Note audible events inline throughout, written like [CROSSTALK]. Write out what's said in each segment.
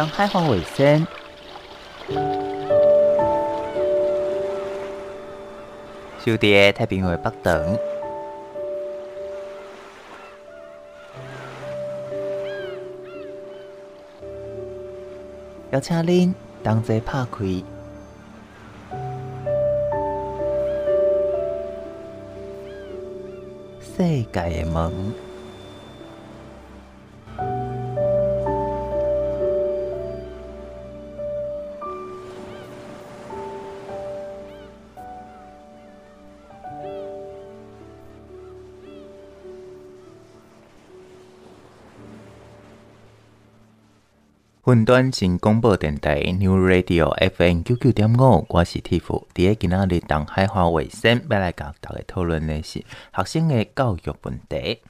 当海华为先，小弟太平洋北等，邀请恁同齐拍开世界的门。云端新广播电台 New Radio FM 九九点五，我是 Tiff。第一今仔日东海华卫生要来甲大家讨论的是学生的教育问题。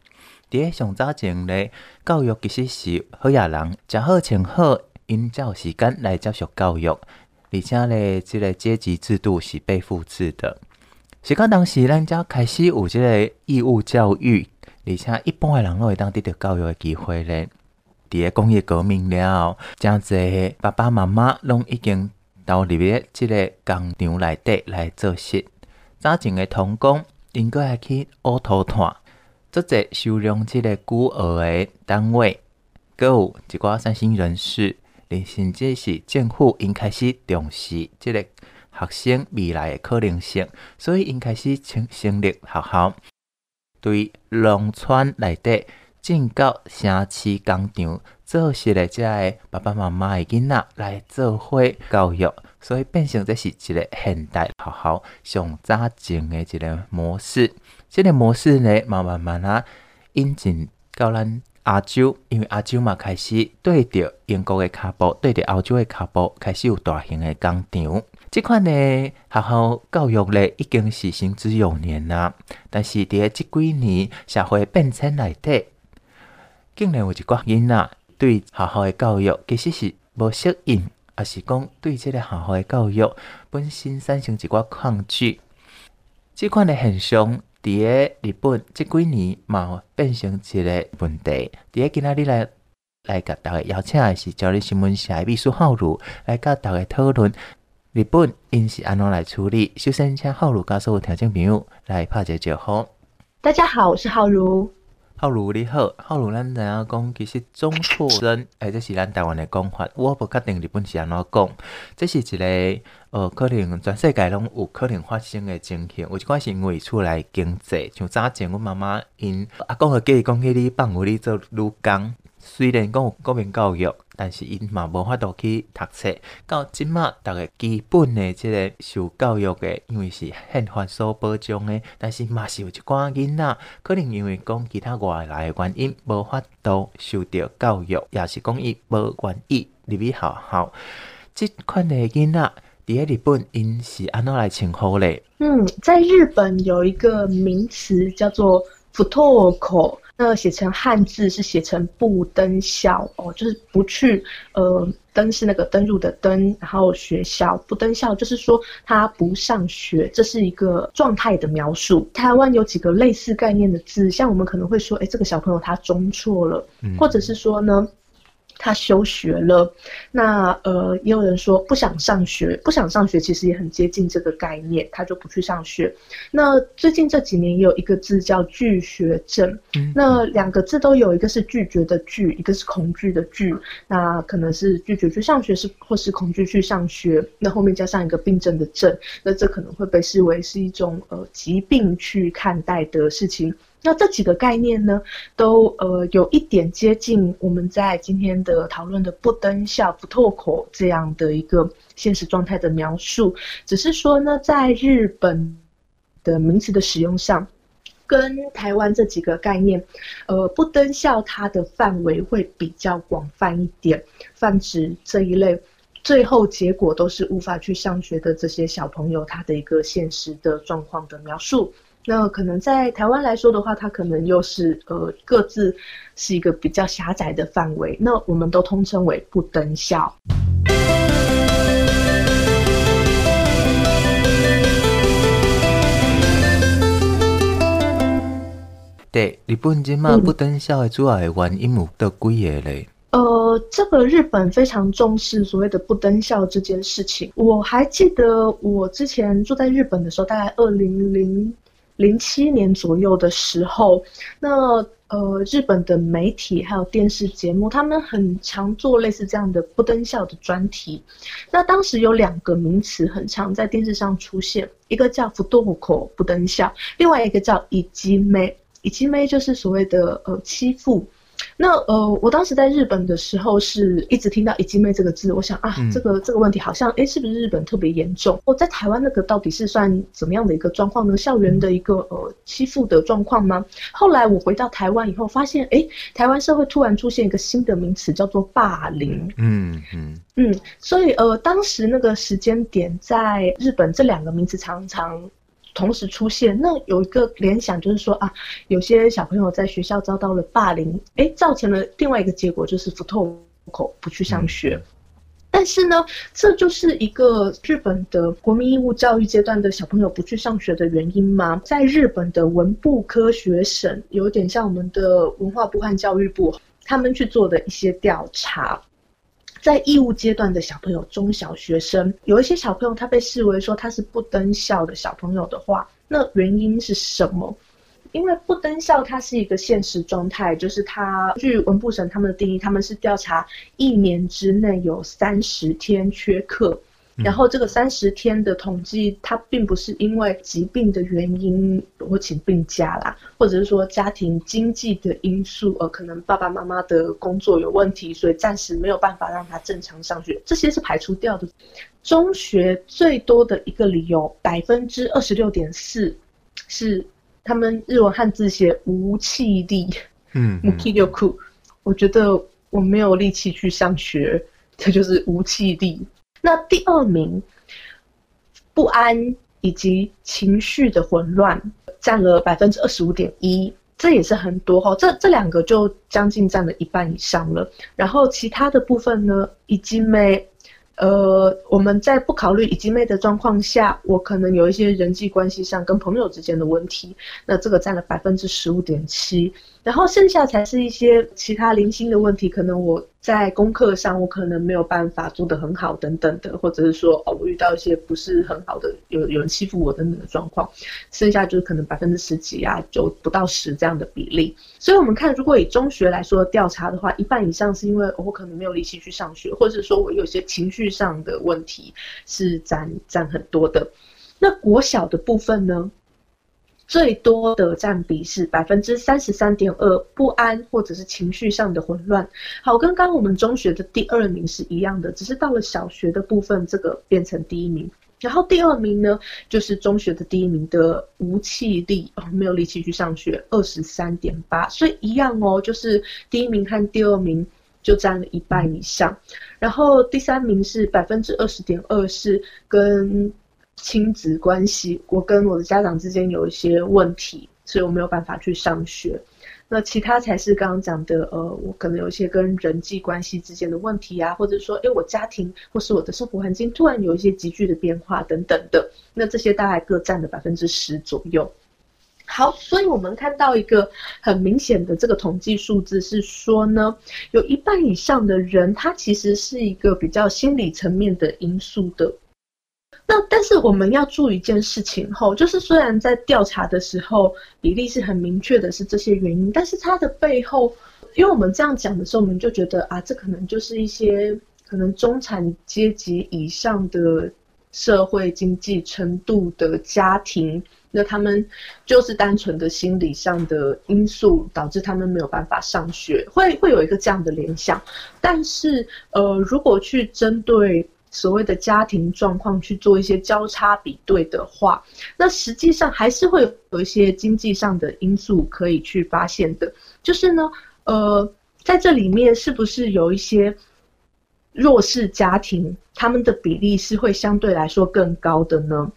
第一上早前咧，教育其实是好野人，食好穿好，因才有时间来接受教育，而且咧，这个阶级制度是被复制的。是讲当时咱才开始有这个义务教育，而且一般的人拢会当得到教育的机会咧。伫个工业革命了后，真侪爸爸妈妈拢已经投入咧即个工厂内底来做事。早前个童工应该还去乌头炭，做者收容即个孤儿个单位，阁有一寡善心人士，甚至是政府应开始重视即个学生未来个可能性，所以应开始成成立学校，对农村内底。进到城市工厂做事的这个爸爸妈妈的囡仔来做伙教育，所以变成这是一个现代学校上早前的一个模式。这个模式呢，慢慢慢啊引进到咱亚洲，因为亚洲嘛开始对着英国的脚步，对着欧洲的脚步，开始有大型的工厂。这款呢学校教育呢已经是行之有年啦，但是伫这几年社会变迁内底。竟然有一寡囡仔对学校的教育其实是无适应，也是讲对这个学校的教育本身产生一寡抗拒。这款的现象，伫个日本这几年嘛变成一个问题。伫个今仔日来来甲大家邀请的是朝日新闻社的秘书浩如来甲大家讨论日本因是安怎来处理。首先，请浩如教授有听众朋友来拍一个招呼。大家好，我是浩如。浩如你好，浩如咱知影讲，其实中辍生，诶，这是咱台湾的讲法，我不确定日本是安怎讲。这是一个呃，可能全世界拢有可能发生的情形。有一款是因为厝内经济，像早前阮妈妈因阿公和佮伊讲，去你放牛，你做女工。虽然讲有国民教育，但是因嘛无法度去读册。到即马，逐个基本的即个受教育的，因为是宪法所保障的，但是嘛是有一寡囡仔，可能因为讲其他外来的原因，无法度受到教育，也是讲伊无愿意入去学校。即款的囡仔，伫个日本因是安怎来称呼咧？嗯，在日本有一个名词叫做“不登校”。那写成汉字是写成不登校哦，就是不去呃登是那个登入的登，然后学校不登校，就是说他不上学，这是一个状态的描述。台湾有几个类似概念的字，像我们可能会说，哎，这个小朋友他中错了，嗯、或者是说呢。他休学了，那呃，也有人说不想上学，不想上学其实也很接近这个概念，他就不去上学。那最近这几年也有一个字叫拒学症，嗯、那两个字都有，一个是拒绝的拒，一个是恐惧的惧，那可能是拒绝去上学，是或是恐惧去上学，那后面加上一个病症的症，那这可能会被视为是一种呃疾病去看待的事情。那这几个概念呢，都呃有一点接近我们在今天的讨论的不登校、不登校这样的一个现实状态的描述，只是说呢，在日本的名词的使用上，跟台湾这几个概念，呃，不登校它的范围会比较广泛一点，泛指这一类，最后结果都是无法去上学的这些小朋友，他的一个现实的状况的描述。那可能在台湾来说的话，它可能又是呃各自是一个比较狭窄的范围。那我们都通称为不登校。对，日本今嘛不登校的主要的原因有到几个嘞？呃。呃，这个日本非常重视所谓的不登校这件事情。我还记得我之前住在日本的时候，大概二零零零七年左右的时候，那。呃，日本的媒体还有电视节目，他们很常做类似这样的不登校的专题。那当时有两个名词很常在电视上出现，一个叫不登校不登校，另外一个叫いじめ，いじめ就是所谓的呃欺负。 那呃，我当时在日本的时候是一直听到“いじめ”这个字，我想啊，这个这个问题好像哎，是不是日本特别严重？我在台湾那个到底是算怎么样的一个状况呢？校园的一个呃欺负的状况吗？后来我回到台湾以后，发现哎，台湾社会突然出现一个新的名词，叫做霸凌。嗯嗯嗯，所以呃，当时那个时间点在日本，这两个名词常常。 同时出现，那有一个联想就是说啊，有些小朋友在学校遭到了霸凌，诶，造成了另外一个结果就是不透口不去上学。嗯。但是呢，这就是一个日本的国民义务教育阶段的小朋友不去上学的原因吗？在日本的文部科学省，有点像我们的文化部和教育部，他们去做的一些调查。在义务阶段的小朋友，中小学生有一些小朋友，他被视为说他是不登校的小朋友的话，那原因是什么？因为不登校它是一个现实状态，就是他据文部省他们的定义，他们是调查一年之内有三十天缺课。然后这个三十天的统计，它并不是因为疾病的原因我请病假啦，或者是说家庭经济的因素，呃，可能爸爸妈妈的工作有问题，所以暂时没有办法让他正常上学，这些是排除掉的。中学最多的一个理由，百分之二十六点四，是他们日文汉字写无气力，嗯，无气力，我觉得我没有力气去上学，这就是无气力。那第二名，不安以及情绪的混乱占了百分之二十五点一，这也是很多哈，这这两个就将近占了一半以上了。然后其他的部分呢，いじめ。呃，我们在不考虑いじめ的状况下，我可能有一些人际关系上跟朋友之间的问题，那这个占了百分之十五点七， 然后剩下才是一些其他零星的问题，可能我在功课上我可能没有办法做得很好等等的，或者是说哦，我遇到一些不是很好的，有有人欺负我等等的状况，剩下就是可能百分之十几啊，就不到十这样的比例。所以我们看，如果以中学来说调查的话，一半以上是因为我可能没有力气去上学，或者说我有些情绪上的问题是占占很多的。那国小的部分呢，最多的占比是百分之三十三点二，不安或者是情绪上的混乱。好，跟刚刚我们中学的第二名是一样的，只是到了小学的部分，这个变成第一名。然后第二名呢，就是中学的第一名的无气力哦，没有力气去上学，二十三点八，所以一样哦，就是第一名和第二名就占了一半以上。然后第三名是百分之二十点二，是跟亲子关系，我跟我的家长之间有一些问题，所以我没有办法去上学。那其他才是刚刚讲的，呃，我可能有一些跟人际关系之间的问题啊，或者说，诶，我家庭或是我的生活环境突然有一些急剧的变化等等的，那这些大概各占了百分之十左右。好，所以我们看到一个很明显的这个统计数字是说呢，有一半以上的人，他其实是一个比较心理层面的因素的。那但是我们要注意一件事情后，就是虽然在调查的时候比例是很明确的是这些原因，但是它的背后，因为我们这样讲的时候，我们就觉得啊，这可能就是一些可能中产阶级以上的社会经济程度的家庭，那他们就是单纯的心理上的因素导致他们没有办法上学，会会有一个这样的联想。但是呃，如果去针对所谓的家庭状况去做一些交叉比对的话，那实际上还是会有一些经济上的因素可以去发现的。就是呢，呃，在这里面是不是有一些弱势家庭，他们的比例是会相对来说更高的呢？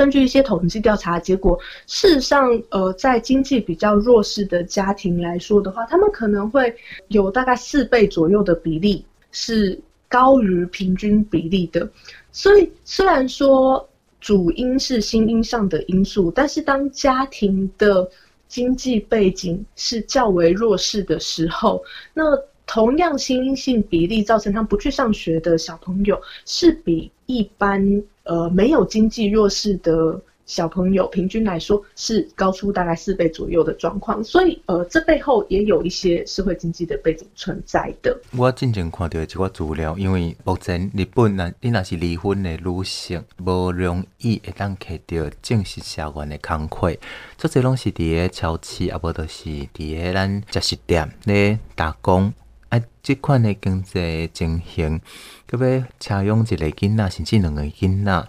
根据一些统计调查结果，事实上，呃，在经济比较弱势的家庭来说的话，他们可能会有大概四倍左右的比例是高于平均比例的。所以，虽然说主因是心因上的因素，但是当家庭的经济背景是较为弱势的时候，那同样心因性比例造成他不去上学的小朋友，是比一般呃没有经济弱势的。小朋友平均来说是高出大概四倍左右的状况，所以呃，这背后也有一些社会经济的背景存在的。我之前看到一个资料，因为目前日本呐，你若是离婚的女性，无容易会当摕到正式社员的工课，这些拢是伫个超市，啊无就是伫个咱食食店咧打工。啊，这款的经济情形，佮要采用一个囡仔，甚至两个囡仔。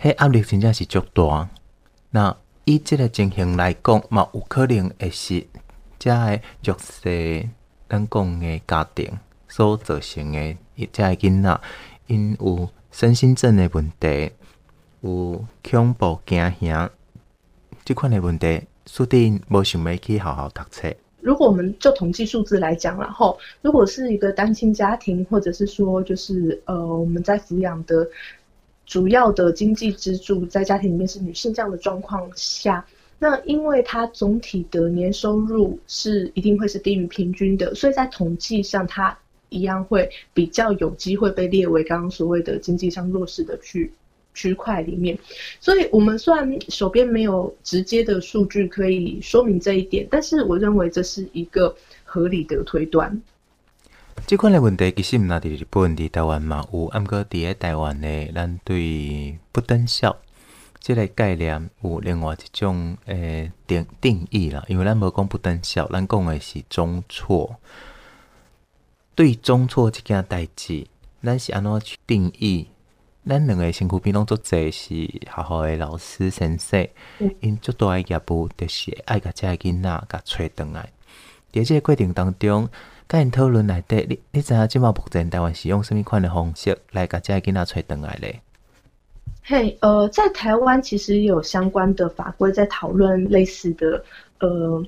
迄压力真正是足大。那以即个情形来讲，嘛有可能会是遮个弱势咱讲诶家庭所造成诶，遮个囡仔因有身心症诶问题，有恐怖惊吓，即款诶问题，注定无想要去好好读册。如果我们就统计数字来讲，然后如果是一个单亲家庭，或者是说就是呃我们在抚养的。主要的经济支柱在家庭里面是女性这样的状况下，那因为它总体的年收入是一定会是低于平均的，所以在统计上它一样会比较有机会被列为刚刚所谓的经济上弱势的区区块里面。所以我们虽然手边没有直接的数据可以说明这一点，但是我认为这是一个合理的推断。这款的问题其实唔那伫日本、伫台湾嘛有，毋过伫个台湾呢，咱对不等效这个概念有另外一种诶定定义啦。因为咱无讲不等效，咱讲的是中错。对中错这件代志，咱是安怎去定义？咱两个身躯边拢做侪是学校的老师先生，因做大个业务就是爱甲遮个囡仔甲找转来。伫即个过程当中。甲因讨论内底，你你知影即马目前台湾是用什么款的方式来甲遮个囡仔找转来咧？嘿呃，在台湾其实有相关的法规在讨论类似的，呃，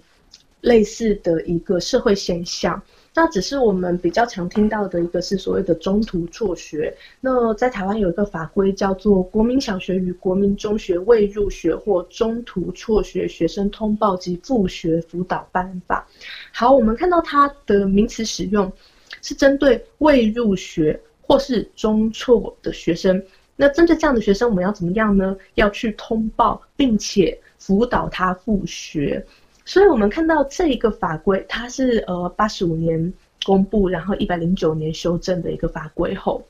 类似的一个社会现象。那只是我们比较常听到的一个是所谓的中途辍学。那在台湾有一个法规叫做《国民小学与国民中学未入学或中途辍学学生通报及复学辅导办法》。好，我们看到它的名词使用是针对未入学或是中辍的学生。那针对这样的学生，我们要怎么样呢？要去通报，并且辅导他复学。所以，我们看到这一个法规，它是呃八十五年公布，然后一百零九年修正的一个法规后，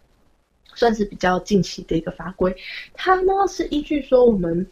算是比较近期的一个法规。它呢是依据说我们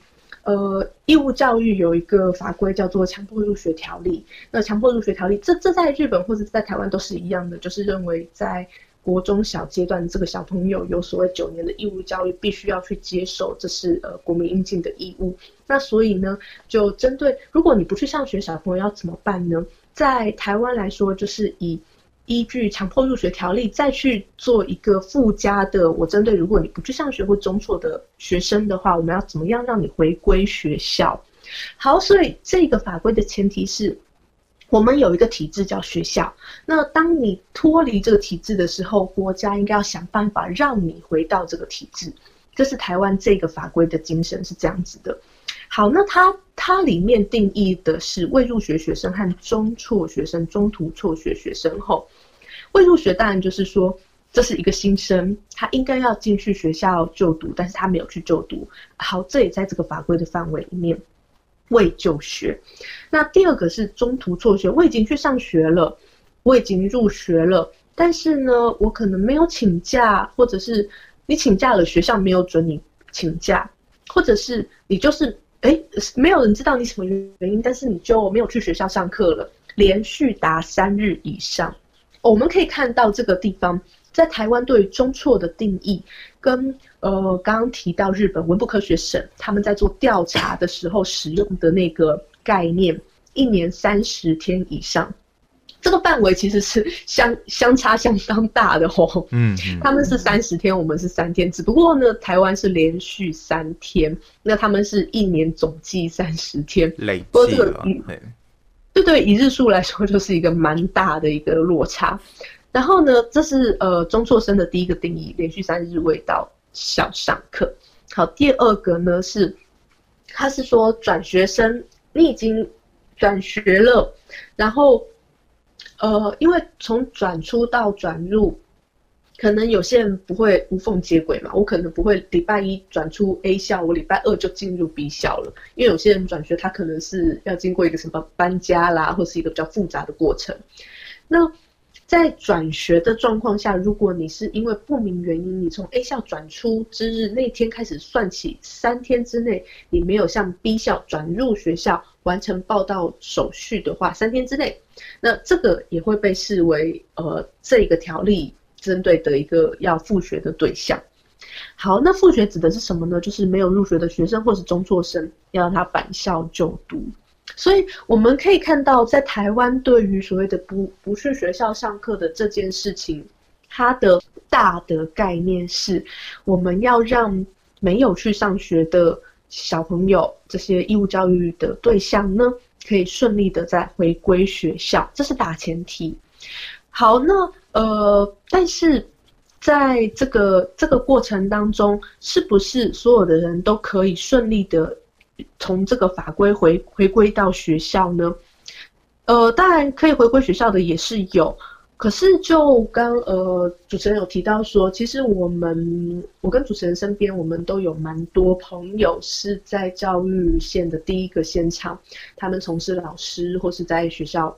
呃义务教育有一个法规叫做强迫入学条例。那强迫入学条例，这这在日本或者在台湾都是一样的，就是认为在。国中小阶段，这个小朋友有所谓九年的义务教育，必须要去接受，这是呃国民应尽的义务。那所以呢，就针对如果你不去上学，小朋友要怎么办呢？在台湾来说，就是以依据强迫入学条例再去做一个附加的，我针对如果你不去上学或中辍的学生的话，我们要怎么样让你回归学校？好，所以这个法规的前提是。我们有一个体制叫学校，那当你脱离这个体制的时候，国家应该要想办法让你回到这个体制。这是台湾这个法规的精神是这样子的。好，那它它里面定义的是未入学学生和中辍学生、中途辍学学生后，未入学当然就是说这是一个新生，他应该要进去学校就读，但是他没有去就读。好，这也在这个法规的范围里面。未就学，那第二个是中途辍学。我已经去上学了，我已经入学了，但是呢，我可能没有请假，或者是你请假了，学校没有准你请假，或者是你就是哎，没有人知道你什么原因，但是你就没有去学校上课了，连续达三日以上。我们可以看到这个地方。在台湾对于中辍的定义，跟呃刚刚提到日本文部科学省他们在做调查的时候使用的那个概念，一年三十天以上，这个范围其实是相相差相当大的哦。嗯，嗯，[LAUGHS] 他们是三十天，我们是三天，只不过呢，台湾是连续三天，那他们是一年总计三十天，累计了。对对，以日数来说，就是一个蛮大的一个落差。然后呢，这是呃中辍生的第一个定义，连续三日未到校上课。好，第二个呢是，他是说转学生，你已经转学了，然后，呃，因为从转出到转入。可能有些人不会无缝接轨嘛，我可能不会礼拜一转出 A 校，我礼拜二就进入 B 校了。因为有些人转学，他可能是要经过一个什么搬家啦，或是一个比较复杂的过程。那在转学的状况下，如果你是因为不明原因，你从 A 校转出之日那天开始算起，三天之内你没有向 B 校转入学校完成报到手续的话，三天之内，那这个也会被视为呃这个条例。针对的一个要复学的对象，好，那复学指的是什么呢？就是没有入学的学生或是中辍生，要让他返校就读。所以我们可以看到，在台湾对于所谓的不不去学校上课的这件事情，它的大的概念是，我们要让没有去上学的小朋友，这些义务教育的对象呢，可以顺利的再回归学校，这是大前提。好，那。呃，但是在这个这个过程当中，是不是所有的人都可以顺利的从这个法规回回归到学校呢？呃，当然可以回归学校的也是有，可是就刚呃主持人有提到说，其实我们我跟主持人身边，我们都有蛮多朋友是在教育线的第一个现场，他们从事老师或是在学校。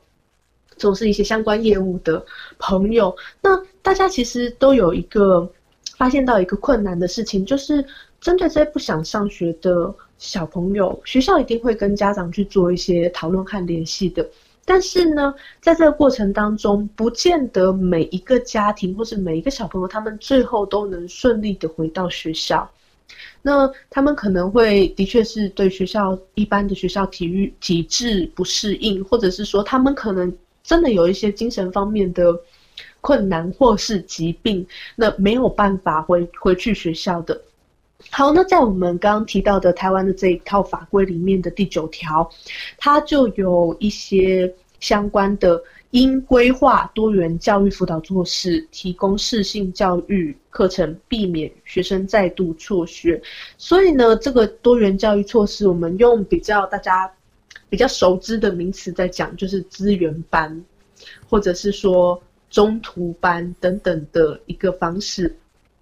从事一些相关业务的朋友，那大家其实都有一个发现到一个困难的事情，就是针对这些不想上学的小朋友，学校一定会跟家长去做一些讨论和联系的。但是呢，在这个过程当中，不见得每一个家庭或是每一个小朋友，他们最后都能顺利的回到学校。那他们可能会的确是对学校一般的学校体育体制不适应，或者是说他们可能。真的有一些精神方面的困难或是疾病，那没有办法回回去学校的。好，那在我们刚刚提到的台湾的这一套法规里面的第九条，它就有一些相关的应规划多元教育辅导措施，提供适性教育课程，避免学生再度辍学。所以呢，这个多元教育措施，我们用比较大家。比较熟知的名词在讲，就是资源班，或者是说中途班等等的一个方式。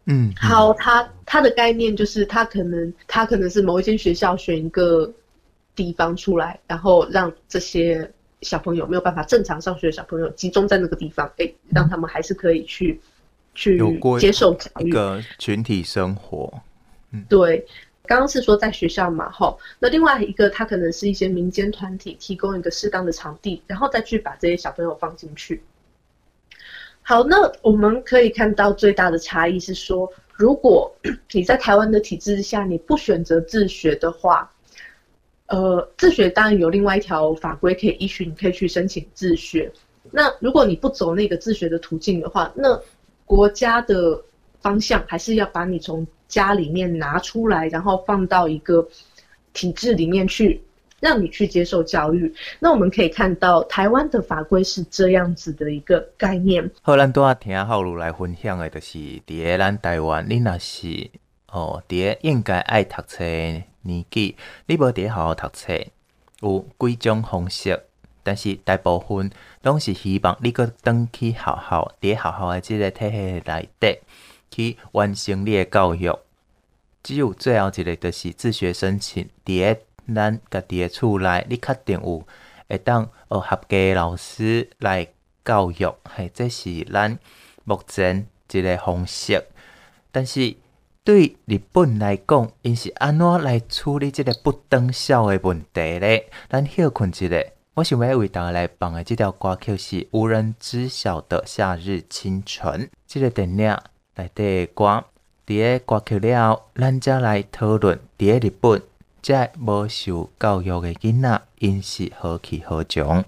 嗯，好，它它的概念就是，它可能它可能是某一间学校选一个地方出来，然后让这些小朋友没有办法正常上学的小朋友集中在那个地方，哎，让他们还是可以去去接受教育，一个群体生活。嗯，对。刚刚是说在学校嘛，吼，那另外一个，他可能是一些民间团体提供一个适当的场地，然后再去把这些小朋友放进去。好，那我们可以看到最大的差异是说，如果 [CLEARS THROAT] 你在台湾的体制下，你不选择自学的话，呃，自学当然有另外一条法规可以依循，你可以去申请自学。那如果你不走那个自学的途径的话，那国家的方向还是要把你从家里面拿出来，然后放到一个体制里面去，让你去接受教育。那我们可以看到，台湾的法规是这样子的一个概念。好，咱多听浩如来分享的，就是伫个咱台湾，你若是哦，伫个应该爱读册年纪，你无伫好好读册，有几种方式，但是大部分拢是希望你搁转去学校，伫学校的这个体系内底。去完成你的教育，只有最后一个就是自学申请。伫个咱家己的厝内，你确定有会当学合格的老师来教育，嘿，这是咱目前一个方式。但是对日本来讲，因是安怎来处理这个不转校的问题咧？咱休困一下，我想要为大家来放的这条歌曲是《无人知晓的夏日清晨》这个电影。来的歌，伫个歌曲了后，咱再来讨论伫个日本，这无受教育的囡仔，因是何去何从？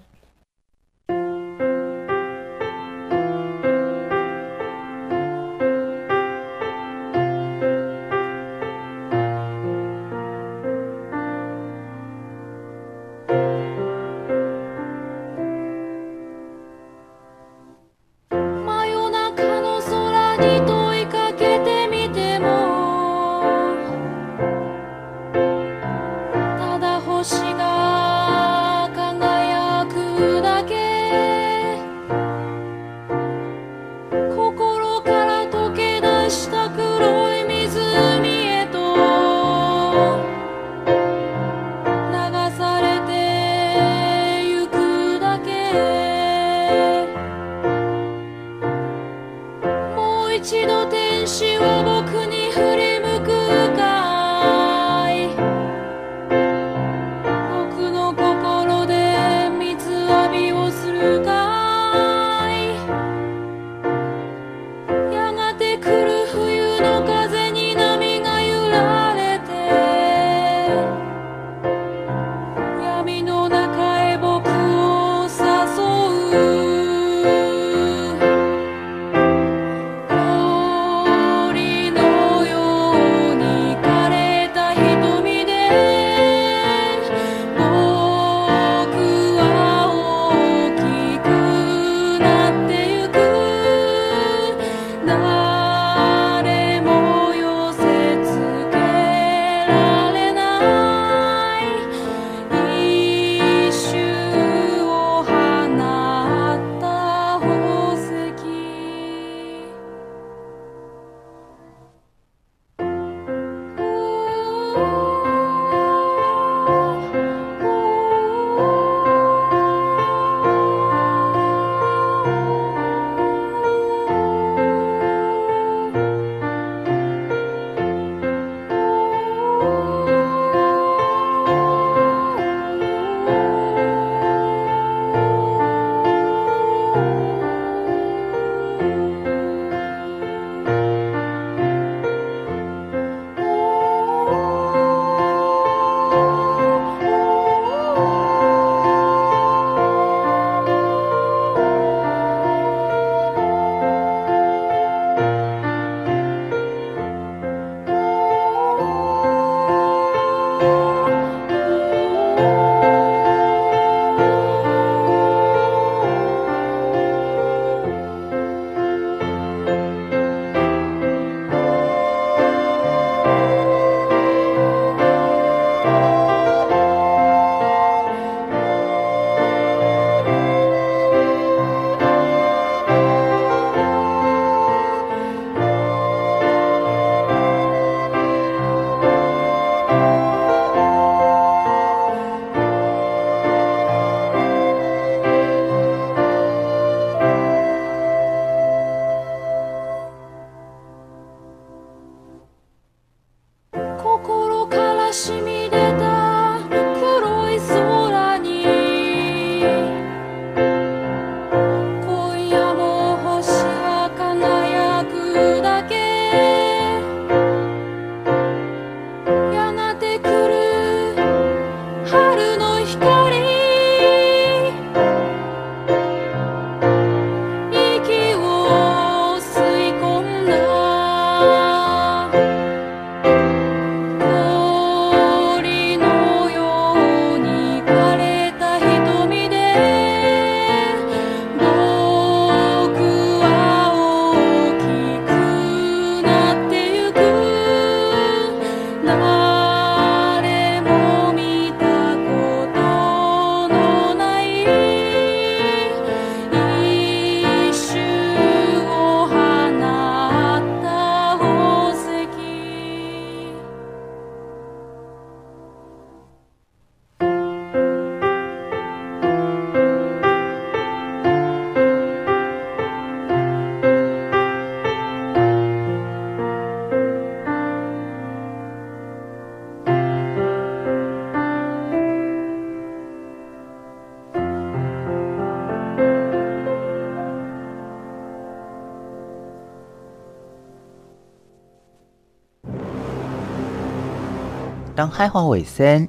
当开花卫生，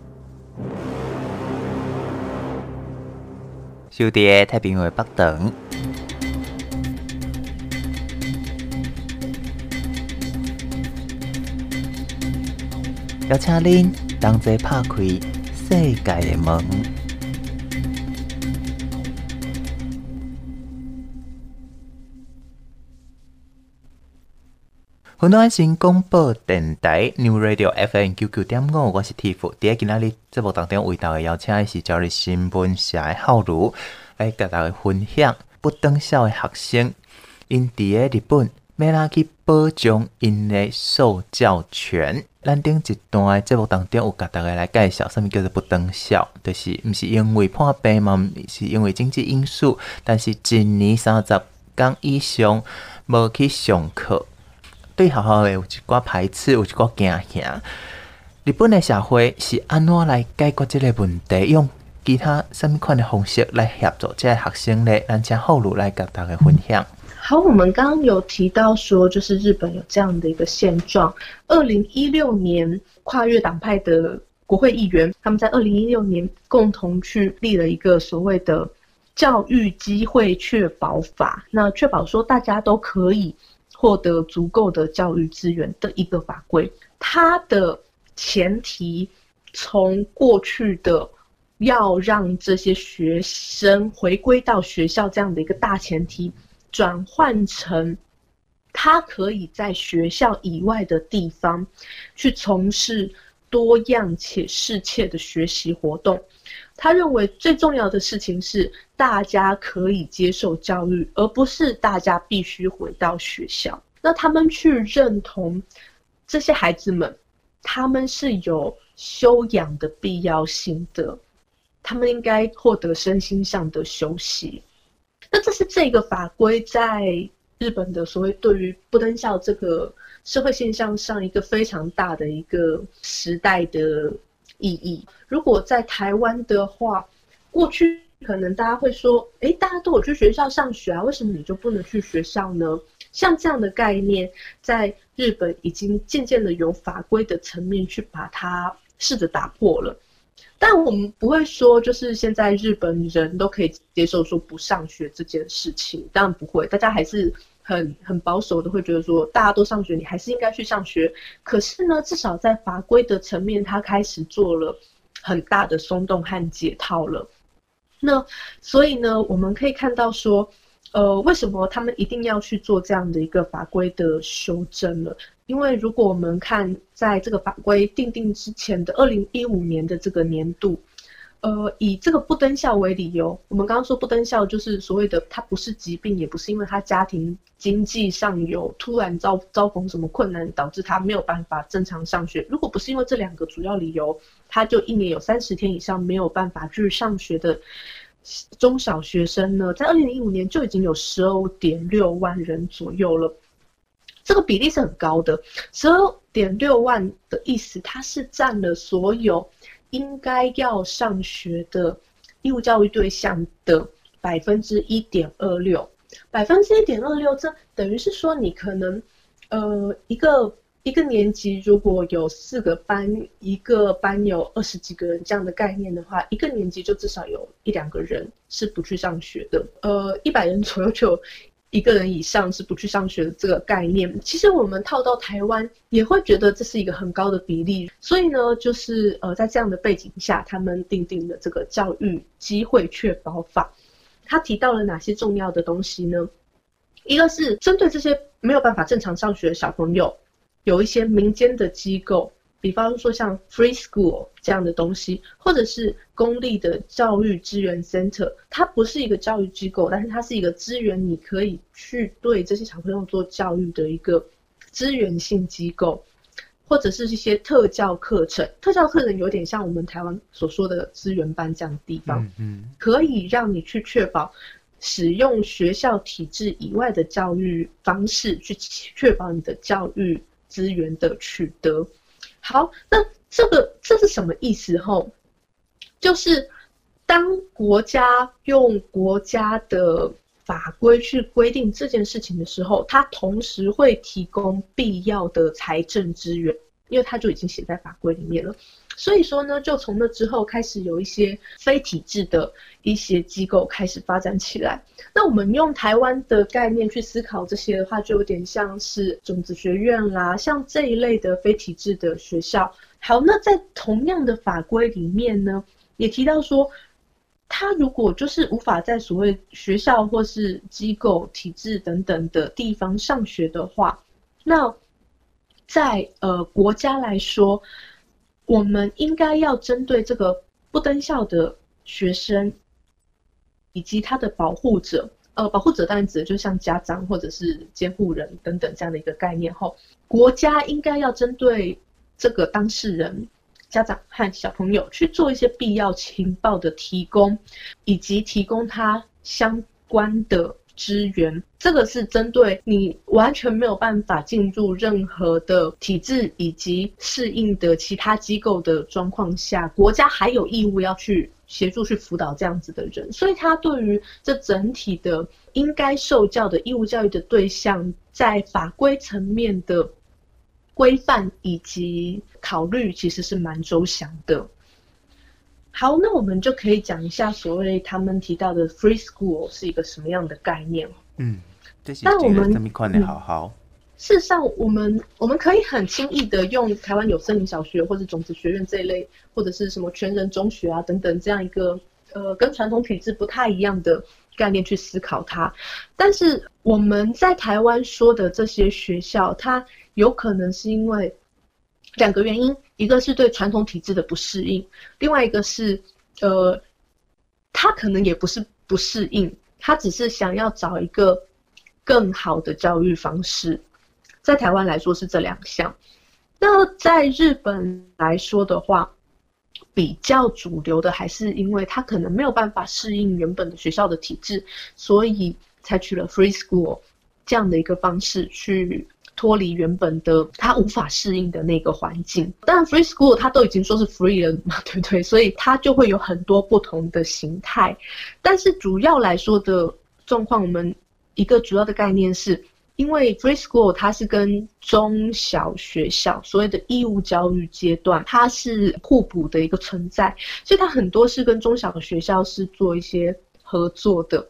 守在太平洋北等，邀请您同齐拍开世界的门。很多新广布电台 New Radio FM 九九点五，我是 Tiff。第今仔日节目当中为大家邀请的是今日新闻社的浩友，来给大家分享不登校的学生，因伫个日本要怎去保障因的受教权。咱顶一段的节目当中有给大家来介绍，什么叫做不登校，就是毋是因为破病嘛，毋是因为经济因素，但是一年三十天以上无去上课。对学校的有一寡排斥，有一寡惊吓。日本的社会是安怎来解决这个问题？用其他什么款的方式来协助这些学生呢？咱请后路来甲大家分享。好，我们刚刚有提到说，就是日本有这样的一个现状。二零一六年，跨越党派的国会议员，他们在二零一六年共同去立了一个所谓的教育机会确保法，那确保说大家都可以获得足够的教育资源的一个法规。它的前提，从过去的要让这些学生回归到学校这样的一个大前提。转换成，他可以在学校以外的地方去从事多样且适切的学习活动。他认为最重要的事情是大家可以接受教育，而不是大家必须回到学校。那他们去认同这些孩子们，他们是有修养的必要性的，他们应该获得身心上的休息。那这是这个法规在日本的所谓对于不登校这个社会现象上一个非常大的一个时代的意义。如果在台湾的话，过去可能大家会说，诶，大家都有去学校上学啊，为什么你就不能去学校呢？像这样的概念，在日本已经渐渐的有法规的层面去把它试着打破了。但我们不会说，就是现在日本人都可以接受说不上学这件事情，当然不会，大家还是很很保守的，会觉得说大家都上学，你还是应该去上学。可是呢，至少在法规的层面，他开始做了很大的松动和解套了。那所以呢，我们可以看到说，呃，为什么他们一定要去做这样的一个法规的修正了？因为如果我们看在这个法规订定之前的二零一五年的这个年度，呃，以这个不登校为理由，我们刚刚说不登校就是所谓的他不是疾病，也不是因为他家庭经济上有突然遭遭逢什么困难导致他没有办法正常上学。如果不是因为这两个主要理由，他就一年有三十天以上没有办法去上学的。中小学生呢，在二零一五年就已经有十二点六万人左右了，这个比例是很高的。十二点六万的意思，它是占了所有应该要上学的义务教育对象的百分之一点二六，百分之一点二六，这等于是说你可能，呃，一个。一个年级如果有四个班，一个班有二十几个人这样的概念的话，一个年级就至少有一两个人是不去上学的。呃，一百人左右就有一个人以上是不去上学的这个概念。其实我们套到台湾也会觉得这是一个很高的比例。所以呢，就是呃，在这样的背景下，他们订定了这个教育机会确保法。他提到了哪些重要的东西呢？一个是针对这些没有办法正常上学的小朋友。有一些民间的机构，比方说像 Free School 这样的东西，或者是公立的教育资源 Center，它不是一个教育机构，但是它是一个资源，你可以去对这些小朋友做教育的一个资源性机构，或者是一些特教课程。特教课程有点像我们台湾所说的资源班这样的地方，嗯，可以让你去确保使用学校体制以外的教育方式，去确保你的教育。资源的取得，好，那这个这是什么意思？吼，就是当国家用国家的法规去规定这件事情的时候，它同时会提供必要的财政资源，因为它就已经写在法规里面了。所以说呢，就从那之后开始有一些非体制的一些机构开始发展起来。那我们用台湾的概念去思考这些的话，就有点像是种子学院啦，像这一类的非体制的学校。好，那在同样的法规里面呢，也提到说，他如果就是无法在所谓学校或是机构、体制等等的地方上学的话，那在呃国家来说。我们应该要针对这个不登校的学生以及他的保护者，呃，保护者当然指的就像家长或者是监护人等等这样的一个概念后，国家应该要针对这个当事人、家长和小朋友去做一些必要情报的提供，以及提供他相关的。资源，这个是针对你完全没有办法进入任何的体制以及适应的其他机构的状况下，国家还有义务要去协助去辅导这样子的人，所以他对于这整体的应该受教的义务教育的对象，在法规层面的规范以及考虑，其实是蛮周详的。好，那我们就可以讲一下所谓他们提到的 free school 是一个什么样的概念。嗯，那我们这么快的好好。事实上，我们我们可以很轻易的用台湾有森林小学或者种子学院这一类，或者是什么全人中学啊等等这样一个呃跟传统体制不太一样的概念去思考它。但是我们在台湾说的这些学校，它有可能是因为。两个原因，一个是对传统体制的不适应，另外一个是，呃，他可能也不是不适应，他只是想要找一个更好的教育方式。在台湾来说是这两项，那在日本来说的话，比较主流的还是因为他可能没有办法适应原本的学校的体制，所以采取了 free school 这样的一个方式去。脱离原本的他无法适应的那个环境，当然 free school 他都已经说是 free 了嘛，对不对？所以它就会有很多不同的形态。但是主要来说的状况，我们一个主要的概念是，因为 free school 它是跟中小学校所谓的义务教育阶段，它是互补的一个存在，所以它很多是跟中小的学校是做一些合作的。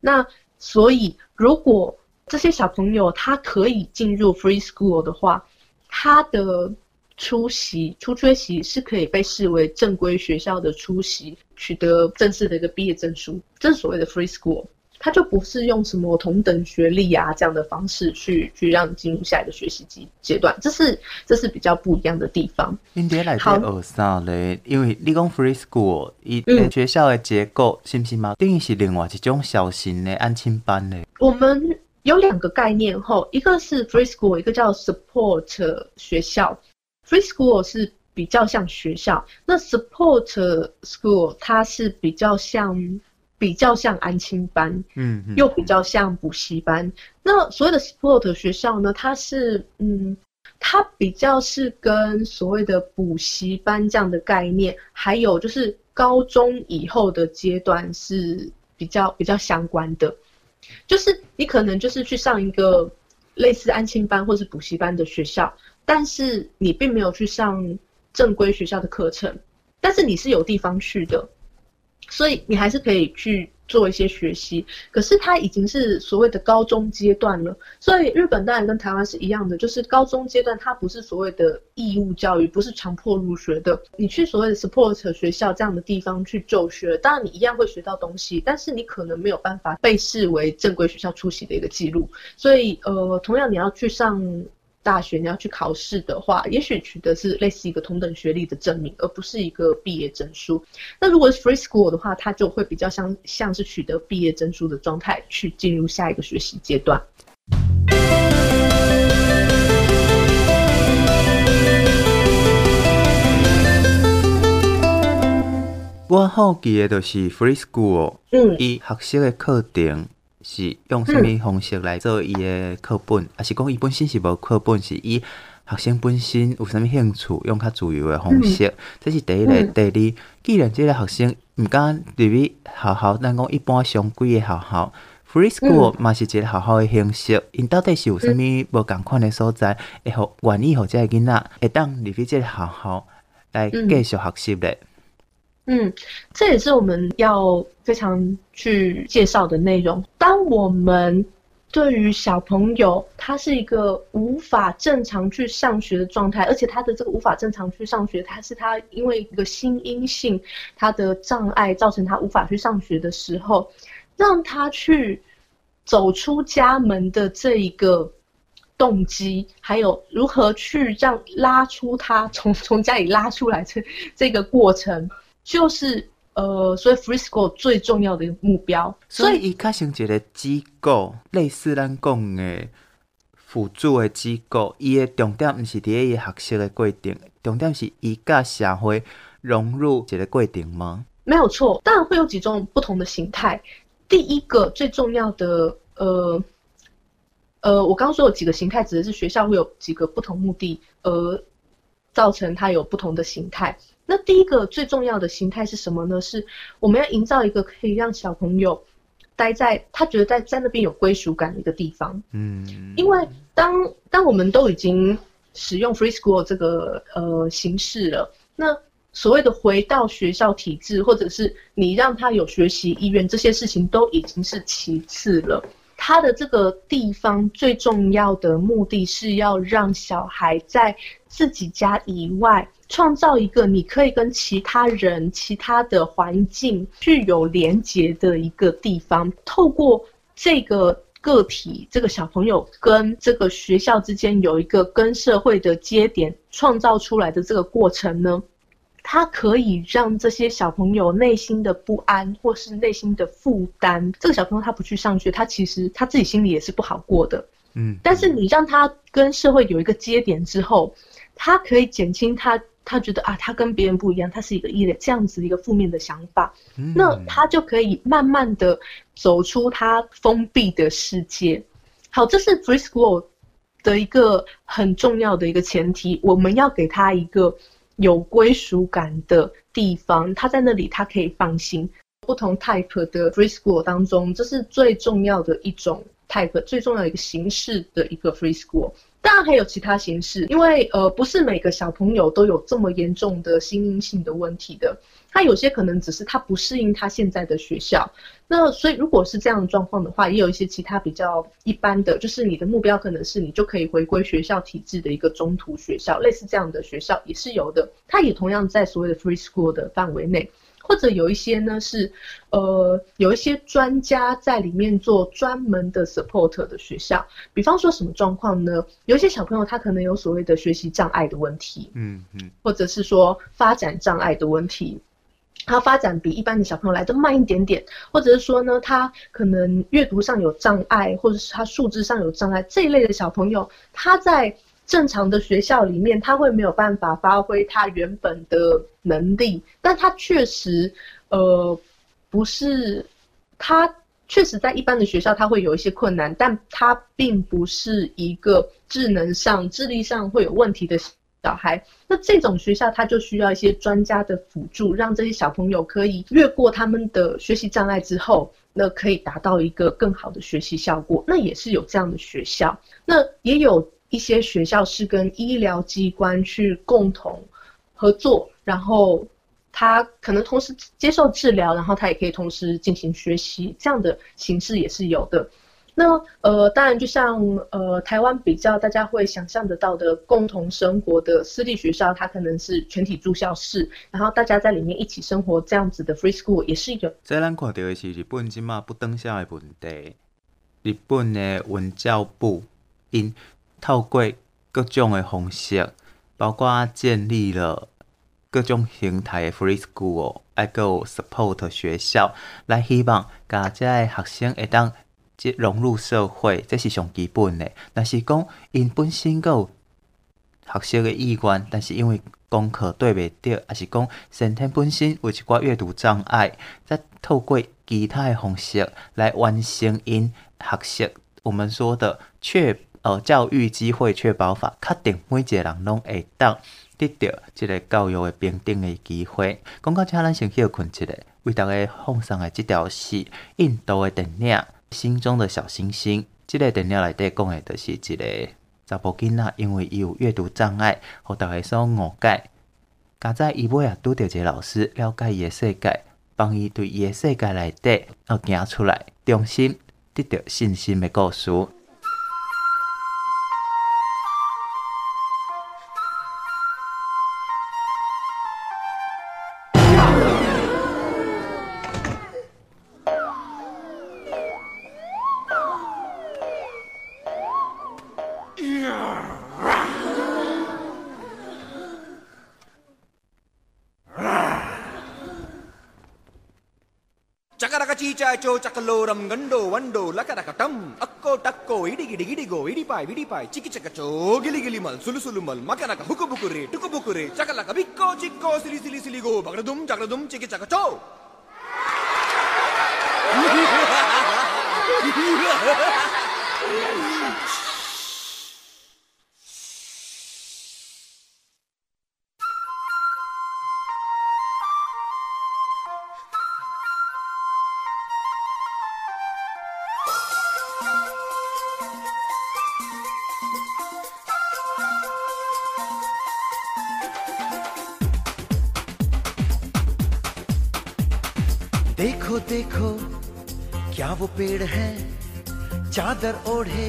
那所以如果这些小朋友他可以进入 free school 的话，他的出席、出缺席是可以被视为正规学校的出席，取得正式的一个毕业证书。这是所谓的 free school，他就不是用什么同等学历啊这样的方式去去让你进入下一个学习阶阶段，这是这是比较不一样的地方。你来这学啥嘞？因为你讲 free school，以学校的结构、嗯、是不是嘛？等于是另外一种小型的安亲班呢？我们。有两个概念后，一个是 free school，一个叫 support 学校。free school 是比较像学校，那 support school 它是比较像比较像安亲班，嗯，又比较像补习班。那所谓的 support 学校呢，它是嗯，它比较是跟所谓的补习班这样的概念，还有就是高中以后的阶段是比较比较相关的。就是你可能就是去上一个类似安亲班或是补习班的学校，但是你并没有去上正规学校的课程，但是你是有地方去的，所以你还是可以去。做一些学习，可是它已经是所谓的高中阶段了。所以日本当然跟台湾是一样的，就是高中阶段它不是所谓的义务教育，不是强迫入学的。你去所谓的 support 学校这样的地方去就学，当然你一样会学到东西，但是你可能没有办法被视为正规学校出席的一个记录。所以呃，同样你要去上。大学你要去考试的话，也许取得是类似一个同等学历的证明，而不是一个毕业证书。那如果是 free school 的话，它就会比较像像是取得毕业证书的状态，去进入下一个学习阶段。我好奇的就是 free school，嗯，以学习的课程。是用什么方式来做伊的课本？还、嗯、是讲伊本身是无课本，是以学生本身有啥物兴趣，用较自由的方式？嗯、这是第一个。嗯、第二，既然即个学生毋敢入去学校，咱讲一般常规的学校，free school 嘛是一个学校的形式。因到底是有啥物无共款的所在，会互愿意互这个囡仔会当入去即个学校来继续学习的？嗯，这也是我们要非常去介绍的内容。当我们对于小朋友，他是一个无法正常去上学的状态，而且他的这个无法正常去上学，他是他因为一个心因性他的障碍造成他无法去上学的时候，让他去走出家门的这一个动机，还有如何去让拉出他从从家里拉出来这这个过程。就是呃，所以 Free School 最重要的一个目标。所以伊较像一个机构，类似咱讲的辅助的机构，伊的重点毋是伫伊学习的过程，重点是伊甲社会融入一个过程吗？没有错，当然会有几种不同的形态。第一个最重要的，呃，呃，我刚刚说有几个形态，指的是学校会有几个不同目的，而造成它有不同的形态。那第一个最重要的形态是什么呢？是我们要营造一个可以让小朋友待在他觉得在在那边有归属感的一个地方。嗯，因为当当我们都已经使用 Free School 这个呃形式了，那所谓的回到学校体制，或者是你让他有学习意愿，这些事情都已经是其次了。他的这个地方最重要的目的是要让小孩在自己家以外，创造一个你可以跟其他人、其他的环境具有连结的一个地方。透过这个个体，这个小朋友跟这个学校之间有一个跟社会的接点，创造出来的这个过程呢，它可以让这些小朋友内心的不安或是内心的负担，这个小朋友他不去上学，他其实他自己心里也是不好过的。嗯，但是你让他跟社会有一个接点之后，他可以减轻他他觉得啊，他跟别人不一样，他是一个异类这样子的一个负面的想法。嗯，那他就可以慢慢的走出他封闭的世界。好，这是 Free School 的一个很重要的一个前提，我们要给他一个。有归属感的地方，他在那里，他可以放心。不同 type 的 free school 当中，这是最重要的一种 type，最重要的一个形式的一个 free school。当然还有其他形式，因为呃，不是每个小朋友都有这么严重的心因性的问题的。他有些可能只是他不适应他现在的学校，那所以如果是这样的状况的话，也有一些其他比较一般的，就是你的目标可能是你就可以回归学校体制的一个中途学校，类似这样的学校也是有的，它也同样在所谓的 free school 的范围内，或者有一些呢是，呃，有一些专家在里面做专门的 support 的学校，比方说什么状况呢？有一些小朋友他可能有所谓的学习障碍的问题，嗯嗯，或者是说发展障碍的问题。他发展比一般的小朋友来的慢一点点，或者是说呢，他可能阅读上有障碍，或者是他数字上有障碍，这一类的小朋友，他在正常的学校里面，他会没有办法发挥他原本的能力，但他确实，呃，不是，他确实在一般的学校他会有一些困难，但他并不是一个智能上、智力上会有问题的。小孩，那这种学校他就需要一些专家的辅助，让这些小朋友可以越过他们的学习障碍之后，那可以达到一个更好的学习效果。那也是有这样的学校，那也有一些学校是跟医疗机关去共同合作，然后他可能同时接受治疗，然后他也可以同时进行学习，这样的形式也是有的。那呃，当然，就像呃，台湾比较大家会想象得到的共同生活的私立学校，它可能是全体住校式，然后大家在里面一起生活这样子的 free school 也是一个。这咱看到的是日本今嘛不登校的问题，日本的文教部因透过各种的方式，包括建立了各种形态的 free school，还有 support 学校，来希望家这的学生会当。即融入社会，这是上基本的。但是讲因本身有学习的意愿，但是因为功课对袂着，还是讲先天本身有一寡阅读障碍，再透过其他的方式来完成因学习。我们说的确呃教育机会确保法，确定每一个人拢会当得到这个教育的平等的机会。讲到这，咱先休困一下，为大家放送的这条是印度的电影。心中的小星星，这个电影内底讲的，就是一个查甫囡仔，因为伊有阅读障碍，互大家所误解。加在伊尾啊，拄着一个老师，了解伊的世界，帮伊对伊的世界内底要行出来，重新得到信心的故事。ಲೋರಂ ಗಂಡೋ ವಂಡೋ ಲಕರಕ ಟಂ ಅಕ್ಕೋ ಟಕ್ಕೋ ಇಡಿಗಿಡಿ ಇಡಿಗೋ ಇಡಿಪಾಯ್ ವಿಡಿಪಾಯ್ ಚಿಕ್ಕಿ ಚಕಚೋ ಗಿಲಿ ಗಿಲಿ ಮಲ್ ಸುಲು ಸುಲು ಮಲ್ ಮಕನಕ ಹುಕು ಬುಕುರಿ ಟುಕು ಬುಕುರಿ ಚಕಲಕ ಬಿಕ್ಕೋ ಚಿಕ್ಕೋ ಸಿಲಿ ಸಿಲಿ ಸಿಲಿಗೋ ಬಗಡದುಂ ಚಗಡದುಂ ಚಿಕ್ಕಿ ಚಕಚೋ पेड़ है, चादर ओढ़े,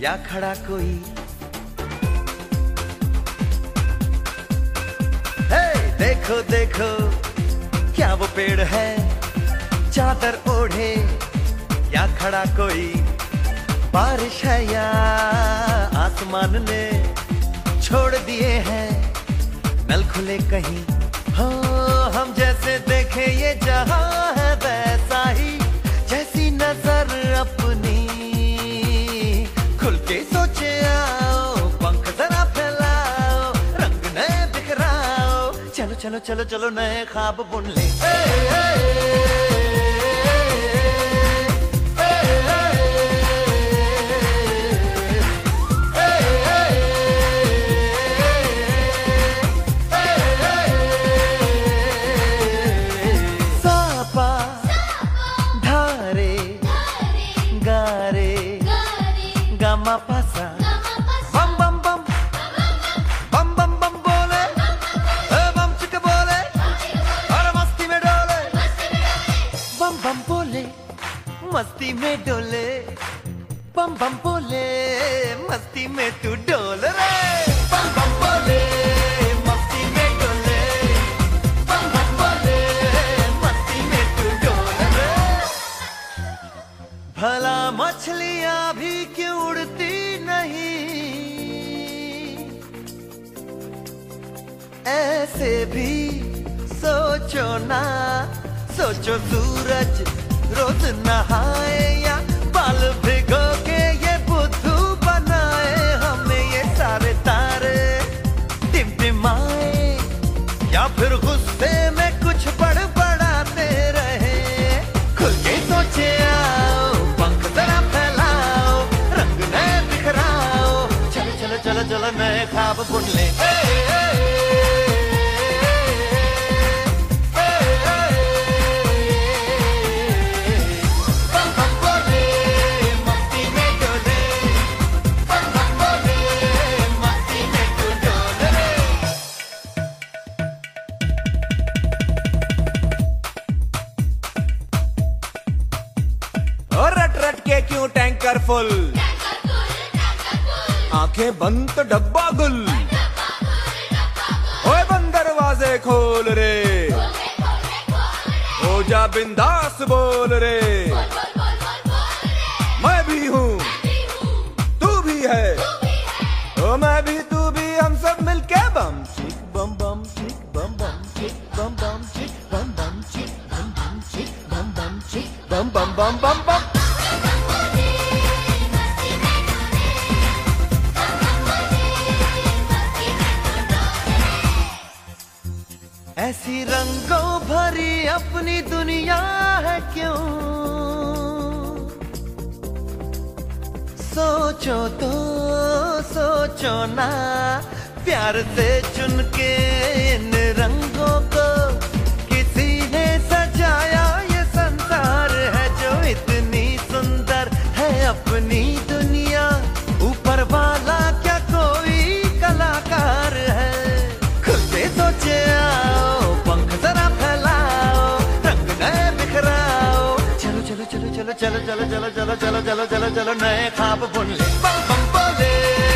या खड़ा कोई। हे देखो देखो, क्या वो पेड़ है, चादर ओढ़े, या खड़ा कोई। बारिश है या आसमान ने छोड़ दिए हैं, नल खुले कहीं। हो, हम जैसे देखे ये जहाँ है। चलो चलो चलो नए ख्वाब बुन ले ए, ए, ए, ए, ए, ए, ए, मस्ती में डोले, बम बम बोले, मस्ती में तू डोल रे। बम बम बोले, मस्ती में डोले, बम बम बोले, मस्ती में तू डोल रे। भला मछलियाँ भी क्यों उड़ती नहीं? ऐसे भी सोचो ना, सोचो सूरज रोज नहाए sábado, Portland. ಗೋವಿಂದ प्यार से चुन के इन रंगों को किसी ने सजाया ये संसार है जो इतनी सुंदर है अपनी दुनिया ऊपर वाला क्या कोई कलाकार है खुद सोचे आओ पंख जरा फैलाओ रंग नए बिखराओ चलो चलो चलो चलो चलो चलो चलो चलो चलो चलो चलो चलो नए ख्वाब बुन ले बम बम बोले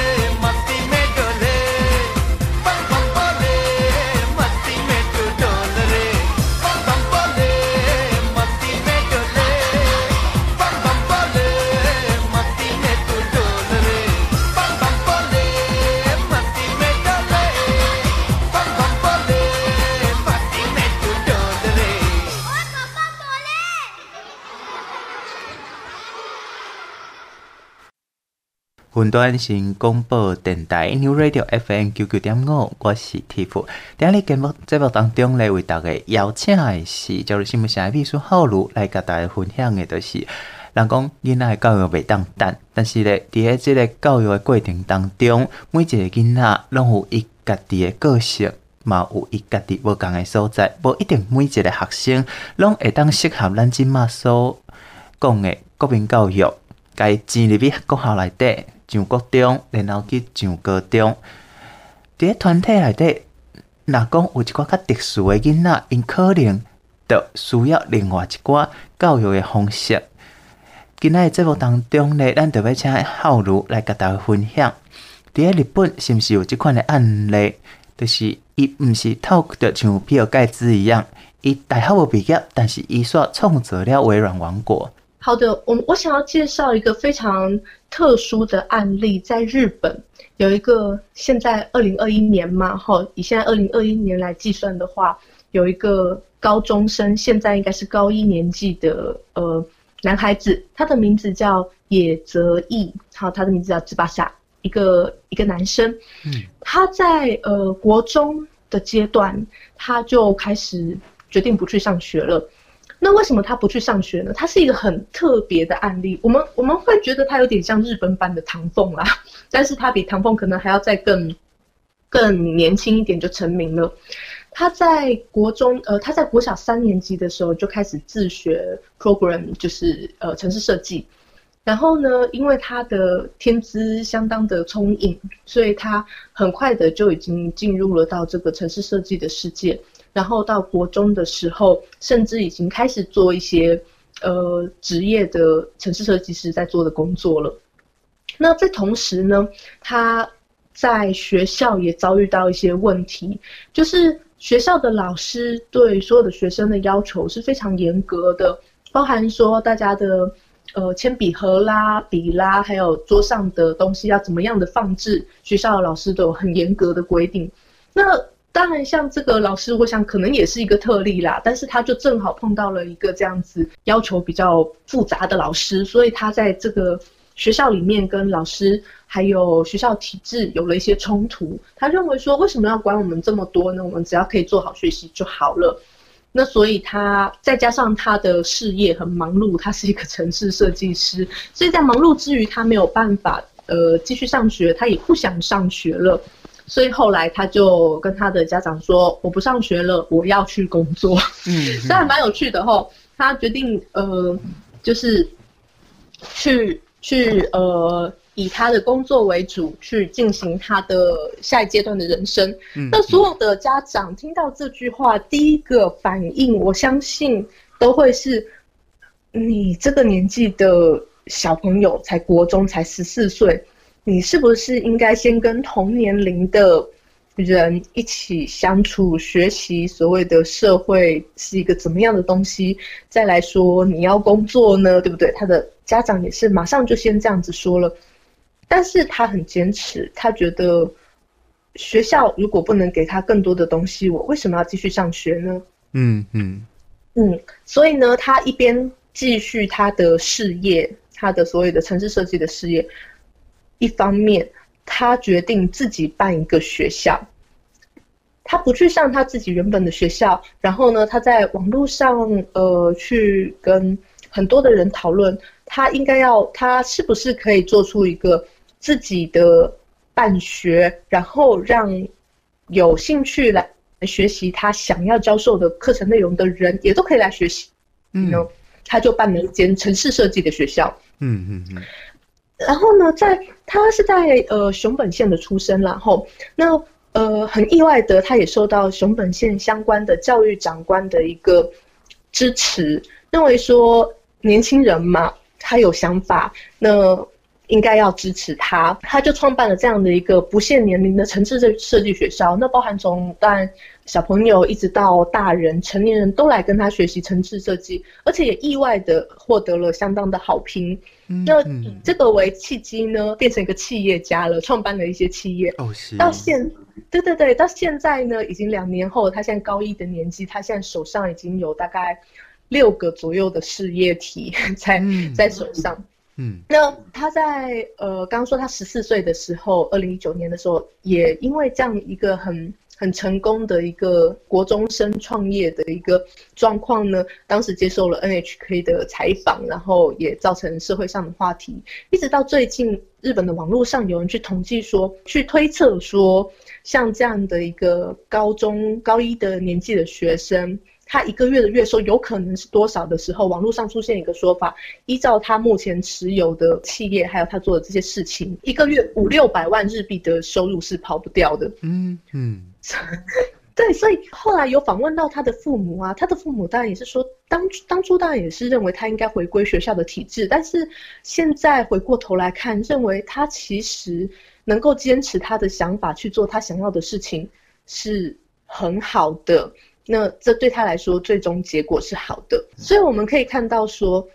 云端新广播电台 New Radio FM 九九点五，我是 Tiff。今日节目节目当中咧，为大家邀请的是，就是新闻社秘书浩如来甲大家分享的，就是人讲囡仔教育袂当等，但是咧，伫咧即个教育的过程当中，每一个囡仔拢有伊家己的个性，嘛有伊家己无共的所在，无一定每一个学生拢会当适合咱即马所讲的国民教育，该进入去学校内底。上国中，然后去上高中。伫个团体内底，若讲有一寡较特殊诶囡仔，因可能着需要另外一寡教育诶方式。今仔日节目当中呢，咱着要请顥如来甲大家分享。伫个日本是毋是有即款诶案例？就是伊毋是透着像比尔盖茨一样，伊大学无毕业，但是伊煞创造了微软王国。好的，我我想要介绍一个非常特殊的案例，在日本有一个，现在二零二一年嘛，哈，以现在二零二一年来计算的话，有一个高中生，现在应该是高一年级的呃男孩子，他的名字叫野泽毅，好，他的名字叫芝巴夏，一个一个男生，嗯，他在呃国中的阶段，他就开始决定不去上学了。那为什么他不去上学呢？他是一个很特别的案例。我们我们会觉得他有点像日本版的唐凤啦，但是他比唐凤可能还要再更更年轻一点就成名了。他在国中，呃，他在国小三年级的时候就开始自学 program，就是呃城市设计。然后呢，因为他的天资相当的聪颖，所以他很快的就已经进入了到这个城市设计的世界。然后到国中的时候，甚至已经开始做一些呃职业的城市设计师在做的工作了。那在同时呢，他在学校也遭遇到一些问题，就是学校的老师对所有的学生的要求是非常严格的，包含说大家的呃铅笔盒啦、笔啦，还有桌上的东西要怎么样的放置，学校的老师都有很严格的规定。那当然，像这个老师，我想可能也是一个特例啦。但是他就正好碰到了一个这样子要求比较复杂的老师，所以他在这个学校里面跟老师还有学校体制有了一些冲突。他认为说，为什么要管我们这么多呢？我们只要可以做好学习就好了。那所以他再加上他的事业很忙碌，他是一个城市设计师，所以在忙碌之余，他没有办法呃继续上学，他也不想上学了。所以后来他就跟他的家长说：“我不上学了，我要去工作。”嗯，这还蛮有趣的哦。他决定呃，就是去去呃，以他的工作为主，去进行他的下一阶段的人生。嗯，那所有的家长听到这句话，第一个反应，我相信都会是：你这个年纪的小朋友才国中，才十四岁。你是不是应该先跟同年龄的人一起相处、学习所谓的社会是一个怎么样的东西，再来说你要工作呢？对不对？他的家长也是马上就先这样子说了，但是他很坚持，他觉得学校如果不能给他更多的东西，我为什么要继续上学呢？嗯嗯嗯，所以呢，他一边继续他的事业，他的所谓的城市设计的事业。一方面，他决定自己办一个学校，他不去上他自己原本的学校，然后呢，他在网络上呃去跟很多的人讨论，他应该要他是不是可以做出一个自己的办学，然后让有兴趣来来学习他想要教授的课程内容的人也都可以来学习。嗯，他就办了一间城市设计的学校。嗯嗯嗯。然后呢，在他是在呃熊本县的出生，然后那呃很意外的，他也受到熊本县相关的教育长官的一个支持，认为说年轻人嘛，他有想法，那应该要支持他，他就创办了这样的一个不限年龄的城市设设计学校，那包含从当然小朋友一直到大人、成年人都来跟他学习城市设计，而且也意外的获得了相当的好评。那以这个为契机呢，变成一个企业家了，创办了一些企业。哦，是。到现，对对对，到现在呢，已经两年后，他现在高一的年纪，他现在手上已经有大概六个左右的事业体 [LAUGHS] 在在手上。嗯，那他在呃，刚刚说他十四岁的时候，二零一九年的时候，也因为这样一个很很成功的一个国中生创业的一个状况呢，当时接受了 NHK 的采访，然后也造成社会上的话题。一直到最近，日本的网络上有人去统计说，去推测说，像这样的一个高中高一的年纪的学生。他一个月的月收有可能是多少的时候，网络上出现一个说法，依照他目前持有的企业，还有他做的这些事情，一个月五六百万日币的收入是跑不掉的。嗯嗯，[LAUGHS] 对，所以后来有访问到他的父母啊，他的父母当然也是说，当当初当然也是认为他应该回归学校的体制，但是现在回过头来看，认为他其实能够坚持他的想法去做他想要的事情是很好的。那这对他来说，最终结果是好的。所以我们可以看到说，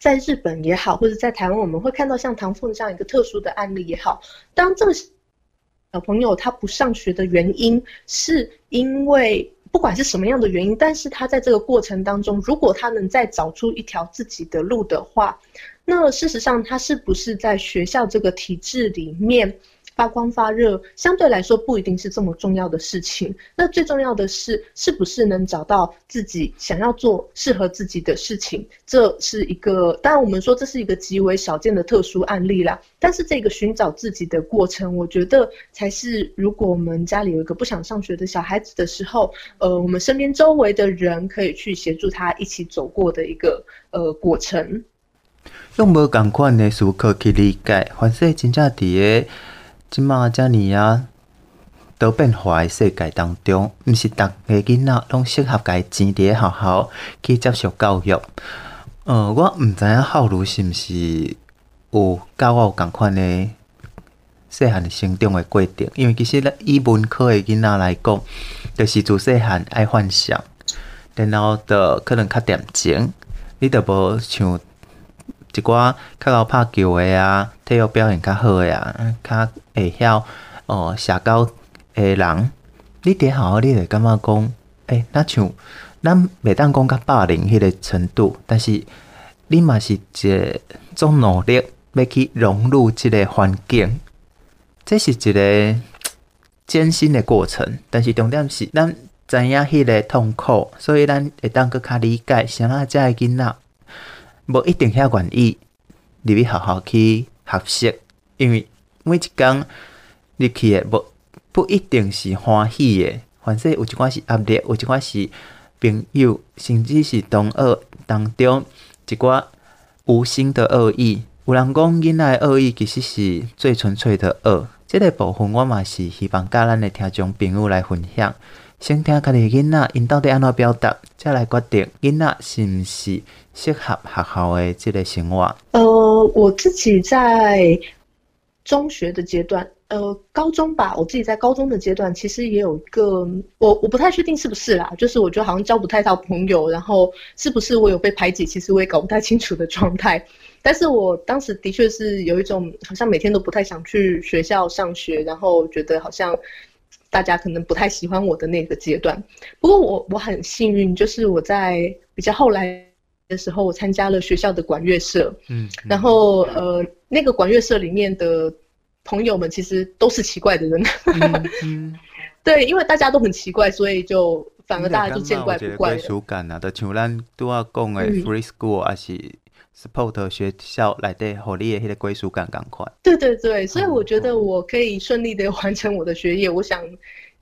在日本也好，或者在台湾，我们会看到像唐凤这样一个特殊的案例也好。当这个小朋友他不上学的原因，是因为不管是什么样的原因，但是他在这个过程当中，如果他能再找出一条自己的路的话，那事实上他是不是在学校这个体制里面，发光发热相对来说不一定是这么重要的事情，那最重要的是是不是能找到自己想要做适合自己的事情，这是一个，当然我们说这是一个极为少见的特殊案例啦。但是这个寻找自己的过程，我觉得才是如果我们家里有一个不想上学的小孩子的时候，呃，我们身边周围的人可以去协助他一起走过的一个呃过程。用无共款的思考去理解，凡是真正伫个。即马遮尔啊，多变化的世界当中，毋是逐个囡仔拢适合家钱伫个学校去接受教育。呃，我毋知影浩如是毋是有甲我有共款的细汉成长的过程，因为其实咧以文科的囡仔来讲，就是自细汉爱幻想，然后着可能较恬静，你着无像。一寡较会拍球诶啊，体育表现较好诶啊，较会晓哦社交诶人，你伫学校你会感觉讲，诶、欸，那像咱袂当讲较霸凌迄个程度，但是你嘛是一个总努力要去融入即个环境，这是一个艰辛的过程。但是重点是咱知影迄个痛苦，所以咱会当阁较理解，啥啊遮个囡仔。无一定遐愿意入去学校去学习，因为每一工入去诶，无不一定是欢喜诶。反正有一寡是压力，有一寡是朋友，甚至是同学当中一寡无心的恶意。有人讲囡仔诶恶意其实是最纯粹的恶，这个部分我嘛是希望甲咱诶听众朋友来分享。先听家己囡仔因到底安怎表达，再来决定囡仔是毋是适合学校的这个生活。呃，我自己在中学的阶段，呃，高中吧，我自己在高中的阶段，其实也有一个，我我不太确定是不是啦，就是我觉得好像交不太到朋友，然后是不是我有被排挤，其实我也搞不太清楚的状态。但是我当时的确是有一种好像每天都不太想去学校上学，然后觉得好像。大家可能不太喜欢我的那个阶段，不过我我很幸运，就是我在比较后来的时候，我参加了学校的管乐社，嗯，嗯，然后呃，那个管乐社里面的朋友们其实都是奇怪的人，嗯嗯、[LAUGHS] 对，因为大家都很奇怪，所以就反而大家就见怪不怪了。归属感啊，就像咱拄仔讲的 free school 还是。Support 学校来对，互你的迄个归属感更快。对对对，所以我觉得我可以顺利的完成我的学业，嗯、[LAUGHS] 我想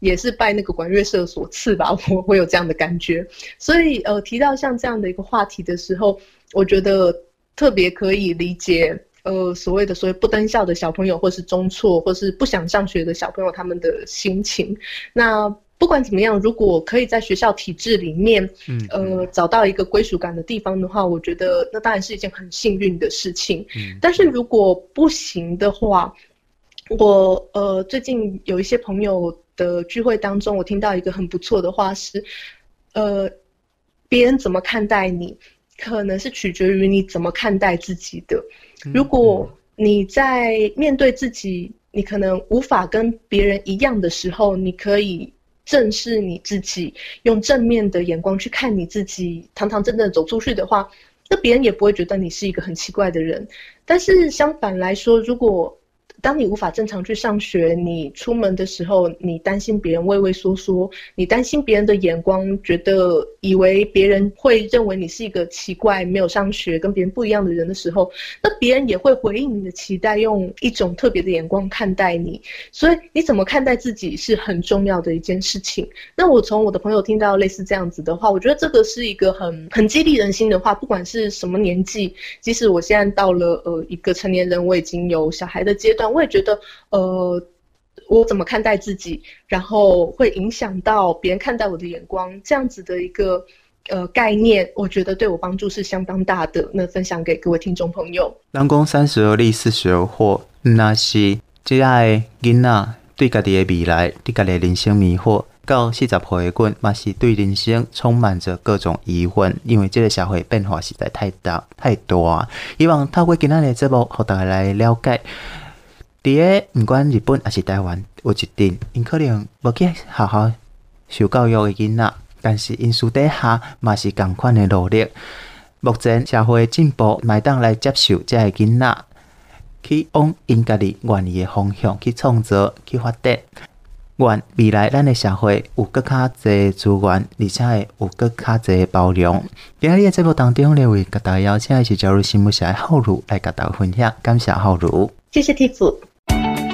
也是拜那个管乐社所赐吧，[LAUGHS] 我会有这样的感觉。所以呃，提到像这样的一个话题的时候，我觉得特别可以理解呃所谓的所谓不登校的小朋友，或是中辍，或是不想上学的小朋友他们的心情。那。不管怎么样，如果可以在学校体制里面，嗯，呃，找到一个归属感的地方的话，我觉得那当然是一件很幸运的事情。嗯，但是如果不行的话，我呃最近有一些朋友的聚会当中，我听到一个很不错的话是，呃，别人怎么看待你，可能是取决于你怎么看待自己的。如果你在面对自己，你可能无法跟别人一样的时候，你可以。正视你自己，用正面的眼光去看你自己，堂堂正正走出去的话，那别人也不会觉得你是一个很奇怪的人。但是相反来说，如果当你无法正常去上学，你出门的时候，你担心别人畏畏缩缩，你担心别人的眼光，觉得以为别人会认为你是一个奇怪、没有上学、跟别人不一样的人的时候，那别人也会回应你的期待，用一种特别的眼光看待你。所以你怎么看待自己是很重要的一件事情。那我从我的朋友听到类似这样子的话，我觉得这个是一个很很激励人心的话。不管是什么年纪，即使我现在到了呃一个成年人，我已经有小孩的阶段。我也觉得，呃，我怎么看待自己，然后会影响到别人看待我的眼光，这样子的一个呃概念，我觉得对我帮助是相当大的。那分享给各位听众朋友。人讲三十而立，四十而惑，那是这爱囡仔对家己的未来，对家己的人生迷惑。到四十岁的阮，嘛是对人生充满着各种疑问，因为这个社会变化实在太大太大。希望透过今仔日节目，和大家来了解。伫个毋管日本还是台湾，有一定因可能无去好好受教育的囡仔，但是因私底下嘛是共款的努力。目前社会进步，麦当来接受这个囡仔，去往因家己愿意的方向去创造、去发展。愿未来咱的社会有更较侪资源，而且会有更较侪包容。今日的节目当中，两位甲大家邀请的是朝日新闻社的浩如来甲大家分享，感谢浩如，谢谢 Tiff。thank you